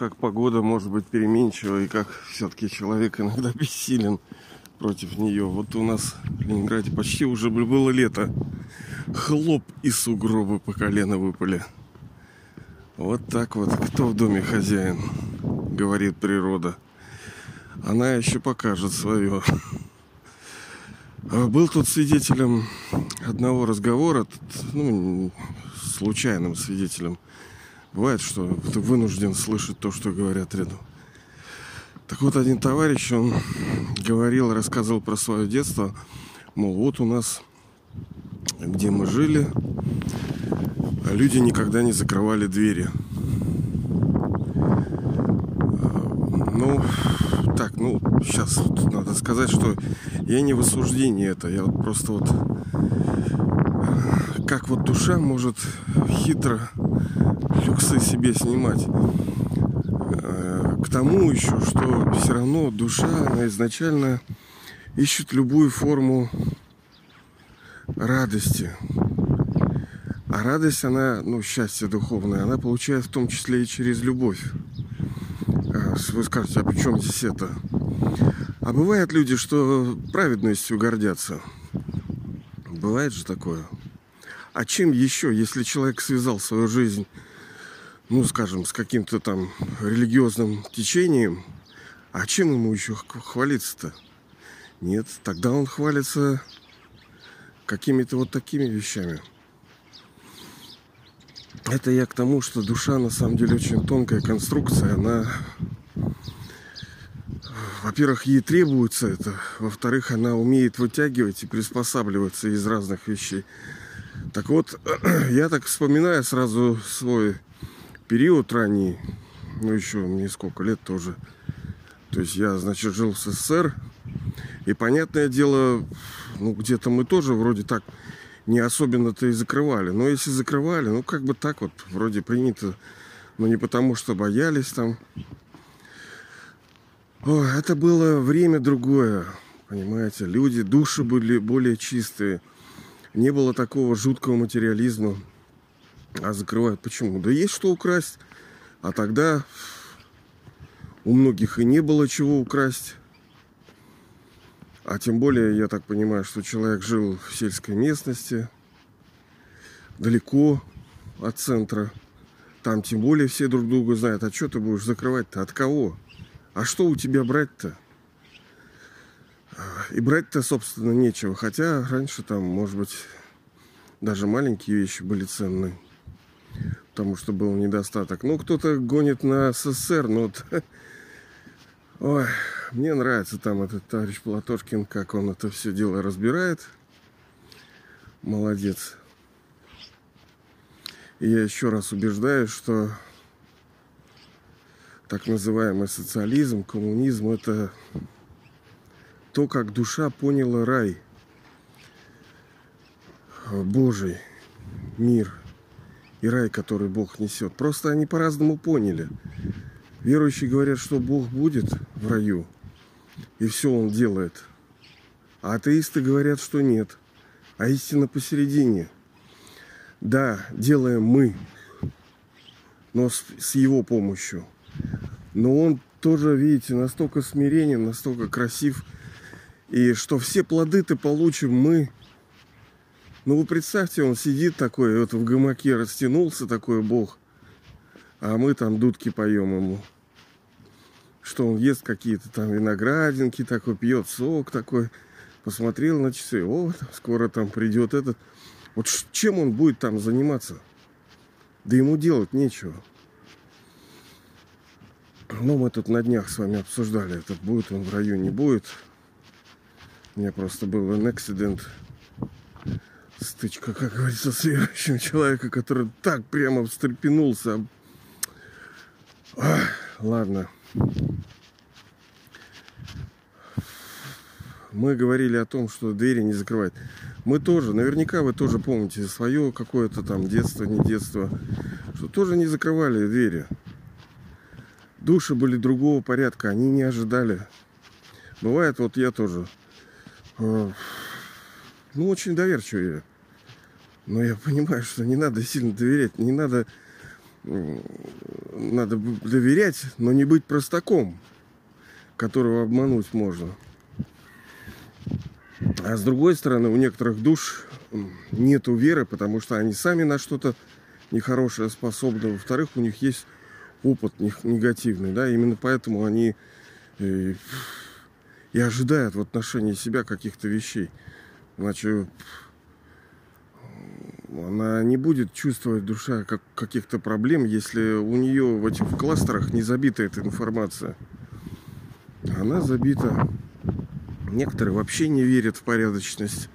как погода может быть переменчива и как все-таки человек иногда бессилен против нее. Вот у нас в Ленинграде почти уже было лето. Хлоп и сугробы по колено выпали. Вот так вот. Кто в доме хозяин? Говорит природа. Она еще покажет свое. Был тут свидетелем одного разговора, ну, случайным свидетелем. Бывает, что ты вынужден слышать то, что говорят рядом. Так вот, один товарищ, он говорил, рассказывал про свое детство. Мол, вот у нас, где мы жили, люди никогда не закрывали двери. Ну, так, ну, сейчас вот надо сказать, что я не в осуждении это. Я вот просто вот... Как вот душа может хитро люксы себе снимать к тому еще, что все равно душа, она изначально ищет любую форму радости. А радость, она, ну, счастье духовное, она получает в том числе и через любовь. А, вы скажете, а при чем здесь это? А бывают люди, что праведностью гордятся. Бывает же такое. А чем еще, если человек связал свою жизнь ну, скажем, с каким-то там религиозным течением, а чем ему еще хвалиться-то? Нет, тогда он хвалится какими-то вот такими вещами. Это я к тому, что душа на самом деле очень тонкая конструкция. Она, во-первых, ей требуется это. Во-вторых, она умеет вытягивать и приспосабливаться из разных вещей. Так вот, я так вспоминаю сразу свой период ранний, ну еще мне сколько лет тоже. То есть я, значит, жил в СССР. И понятное дело, ну где-то мы тоже вроде так не особенно-то и закрывали. Но если закрывали, ну как бы так вот вроде принято. Но не потому, что боялись там. О, это было время другое. Понимаете, люди, души были более чистые. Не было такого жуткого материализма. А закрывают почему? Да есть что украсть. А тогда у многих и не было чего украсть. А тем более, я так понимаю, что человек жил в сельской местности, далеко от центра. Там тем более все друг друга знают. А что ты будешь закрывать-то? От кого? А что у тебя брать-то? И брать-то, собственно, нечего. Хотя раньше там, может быть, даже маленькие вещи были ценные потому что был недостаток. Ну, кто-то гонит на СССР, но. Ой, мне нравится там этот товарищ Платошкин, как он это все дело разбирает. Молодец. И я еще раз убеждаюсь, что так называемый социализм, коммунизм – это то, как душа поняла рай, Божий мир – и рай, который Бог несет. Просто они по-разному поняли. Верующие говорят, что Бог будет в раю, и все Он делает. А атеисты говорят, что нет. А истина посередине. Да, делаем мы, но с, с Его помощью. Но Он тоже, видите, настолько смиренен, настолько красив, и что все плоды ты получим мы, ну вы представьте, он сидит такой, вот в гамаке растянулся такой бог, а мы там дудки поем ему. Что он ест какие-то там виноградинки, такой пьет сок такой. Посмотрел на часы, о, скоро там придет этот. Вот чем он будет там заниматься? Да ему делать нечего. Но мы тут на днях с вами обсуждали, этот будет он в раю, не будет. У меня просто был an accident стычка, как говорится, с верующим человека, который так прямо встрепенулся. Ах, ладно. Мы говорили о том, что двери не закрывать. Мы тоже, наверняка вы тоже помните свое какое-то там детство, не детство, что тоже не закрывали двери. Души были другого порядка, они не ожидали. Бывает, вот я тоже, э, ну, очень доверчивый но я понимаю, что не надо сильно доверять, не надо надо доверять, но не быть простаком, которого обмануть можно. А с другой стороны, у некоторых душ нету веры, потому что они сами на что-то нехорошее способны. Во-вторых, у них есть опыт негативный, да, именно поэтому они и, э, и ожидают в отношении себя каких-то вещей. Иначе она не будет чувствовать душа как, каких-то проблем, если у нее в этих кластерах не забита эта информация. Она забита. Некоторые вообще не верят в порядочность.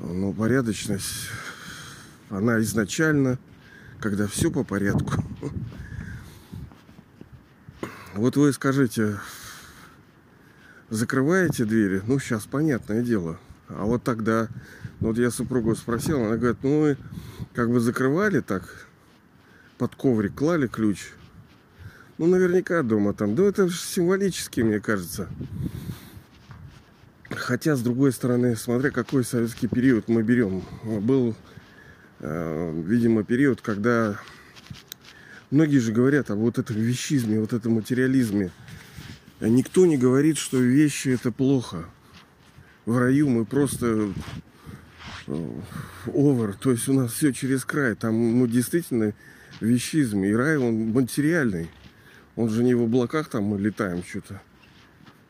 Но порядочность, она изначально, когда все по порядку. Вот вы скажите, закрываете двери? Ну, сейчас понятное дело. А вот тогда вот я супругу спросил, она говорит, ну мы как бы закрывали так, под коврик клали ключ. Ну, наверняка дома там. Да это символически, мне кажется. Хотя, с другой стороны, смотря какой советский период мы берем. Был, э, видимо, период, когда многие же говорят о вот этом вещизме, вот этом материализме. Никто не говорит, что вещи это плохо. В раю мы просто овер, то есть у нас все через край. Там ну, действительно вещизм. И рай, он материальный. Он же не в облаках там мы летаем что-то.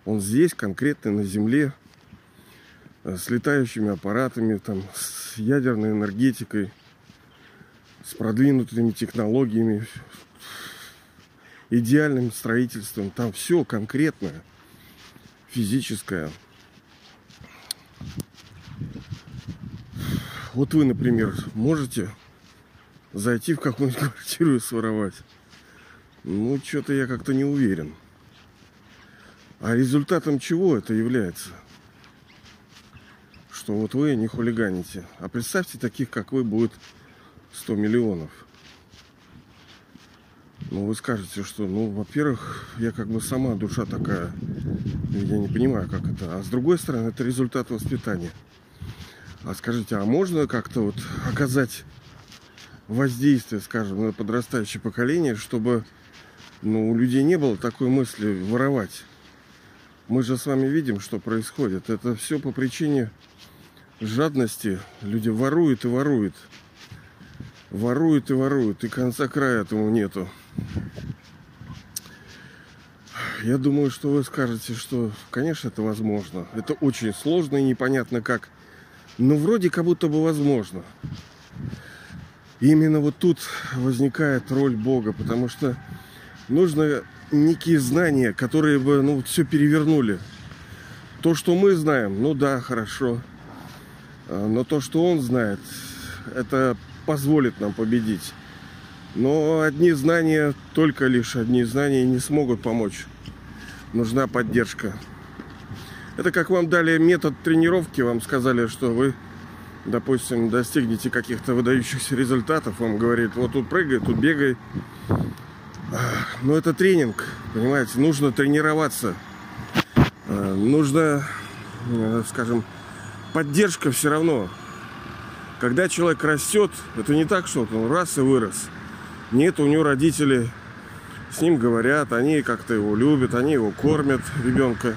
Он здесь, конкретно на Земле, э, с летающими аппаратами, там, с ядерной энергетикой, с продвинутыми технологиями, идеальным строительством. Там все конкретное, физическое. Вот вы, например, можете зайти в какую-нибудь квартиру и своровать. Ну, что-то я как-то не уверен. А результатом чего это является? Что вот вы не хулиганите. А представьте, таких, как вы, будет 100 миллионов. Ну, вы скажете, что, ну, во-первых, я как бы сама душа такая. Я не понимаю, как это. А с другой стороны, это результат воспитания. А скажите, а можно как-то вот оказать воздействие, скажем, на подрастающее поколение, чтобы ну, у людей не было такой мысли воровать? Мы же с вами видим, что происходит. Это все по причине жадности. Люди воруют и воруют. Воруют и воруют. И конца края этому нету. Я думаю, что вы скажете, что, конечно, это возможно. Это очень сложно и непонятно как но вроде как будто бы возможно. Именно вот тут возникает роль Бога, потому что нужно некие знания, которые бы ну, все перевернули. То, что мы знаем, ну да, хорошо. А, но то, что он знает, это позволит нам победить. Но одни знания, только лишь одни знания не смогут помочь. Нужна поддержка. Это как вам дали метод тренировки, вам сказали, что вы, допустим, достигнете каких-то выдающихся результатов. Вам говорит, вот тут прыгай, тут бегай. Но это тренинг, понимаете, нужно тренироваться. А, нужно, э, скажем, поддержка все равно. Когда человек растет, это не так, что он раз и вырос. Нет, у него родители с ним говорят, они как-то его любят, они его кормят, ребенка.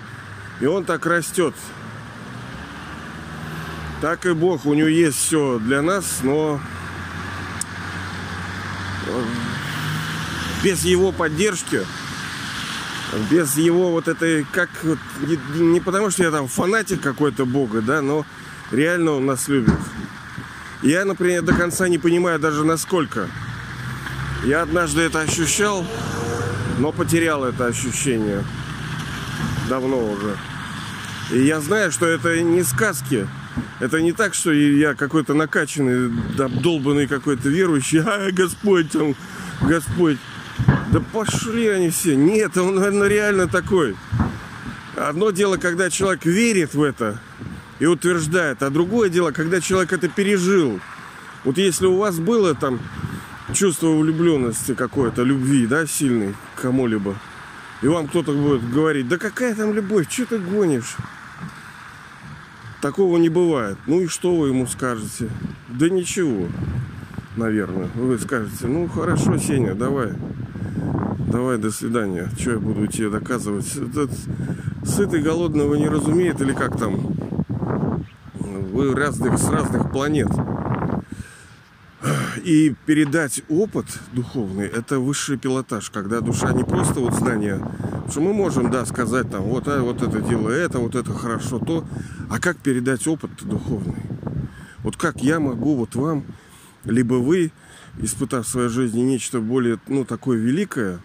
И он так растет. Так и Бог, у него есть все для нас, но э, без его поддержки, без его вот этой, как, не, не потому что я там фанатик какой-то Бога, да, но реально он нас любит. Я, например, до конца не понимаю даже насколько. Я однажды это ощущал, но потерял это ощущение давно уже. И я знаю, что это не сказки. Это не так, что я какой-то накачанный, долбанный какой-то верующий, а Господь там, Господь. Да пошли они все. Нет, он, наверное, реально такой. Одно дело, когда человек верит в это и утверждает, а другое дело, когда человек это пережил. Вот если у вас было там чувство влюбленности какое-то, любви, да, сильной кому-либо, и вам кто-то будет говорить, да какая там любовь, что ты гонишь? Такого не бывает. Ну и что вы ему скажете? Да ничего. наверное. Вы скажете, ну хорошо, Сеня, давай. Давай, до свидания. Что я буду тебе доказывать? Этот сытый голодного не разумеет или как там? Вы разных, с разных планет. И передать опыт духовный – это высший пилотаж, когда душа не просто вот знание, что мы можем, да, сказать там, вот, а, вот это дело это, вот это хорошо то, а как передать опыт духовный? Вот как я могу вот вам, либо вы, испытав в своей жизни нечто более, ну, такое великое,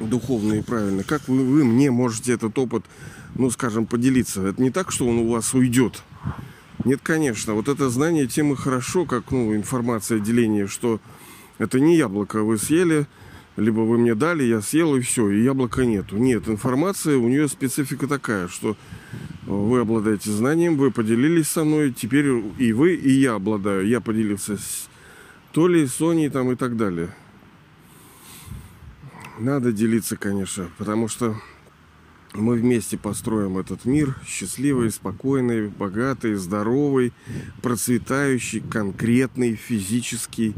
духовное и правильное, как вы, вы мне можете этот опыт, ну, скажем, поделиться? Это не так, что он у вас уйдет – нет, конечно. Вот это знание темы хорошо, как ну, информация деления, что это не яблоко вы съели, либо вы мне дали, я съел и все, и яблока нету. Нет, информация, у нее специфика такая, что вы обладаете знанием, вы поделились со мной, теперь и вы, и я обладаю. Я поделился с Толей, Соней там и так далее. Надо делиться, конечно, потому что мы вместе построим этот мир счастливый, спокойный, богатый, здоровый, процветающий, конкретный, физический,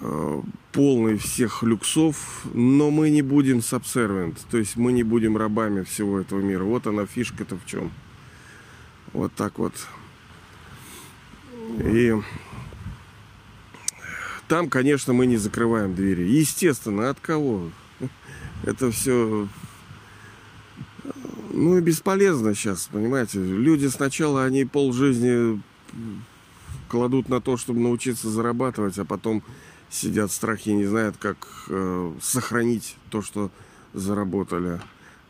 э, полный всех люксов, но мы не будем subservient, то есть мы не будем рабами всего этого мира. Вот она фишка-то в чем. Вот так вот. И там, конечно, мы не закрываем двери. Естественно, от кого? Это все ну и бесполезно сейчас, понимаете. Люди сначала, они полжизни кладут на то, чтобы научиться зарабатывать, а потом сидят в страхе и не знают, как э, сохранить то, что заработали.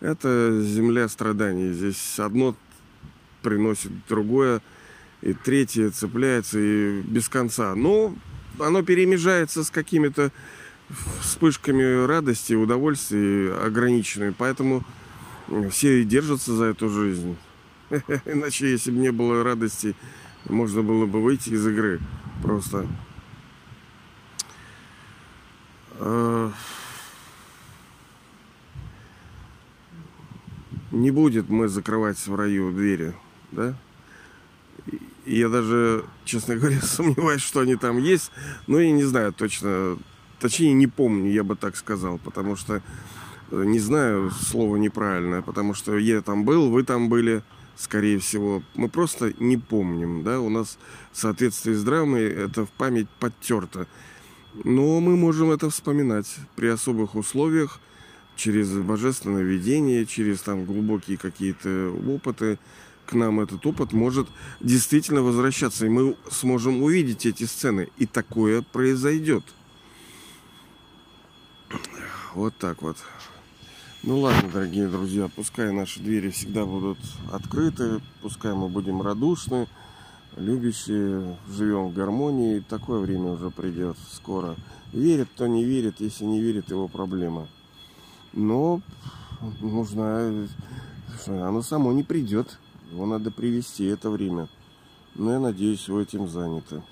Это земля страданий. Здесь одно приносит другое, и третье цепляется, и без конца. Но оно перемежается с какими-то вспышками радости, удовольствия ограниченными. Поэтому все и держатся за эту жизнь. Иначе, если бы не было радости, можно было бы выйти из игры. Просто. А, не будет мы закрывать в раю двери, да? И я даже, честно говоря, сомневаюсь, что они там есть. Но я не знаю точно. Точнее, не помню, я бы так сказал. Потому что не знаю, слово неправильное, потому что я там был, вы там были, скорее всего. Мы просто не помним, да, у нас в соответствии с драмой это в память подтерто. Но мы можем это вспоминать при особых условиях, через божественное видение, через там глубокие какие-то опыты. К нам этот опыт может действительно возвращаться, и мы сможем увидеть эти сцены. И такое произойдет. Вот так вот. Ну ладно, дорогие друзья, пускай наши двери всегда будут открыты, пускай мы будем радушны, любящие, живем в гармонии. Такое время уже придет скоро. Верит, кто не верит, если не верит, его проблема. Но нужно, оно само не придет. Его надо привести это время. Но я надеюсь, вы этим заняты.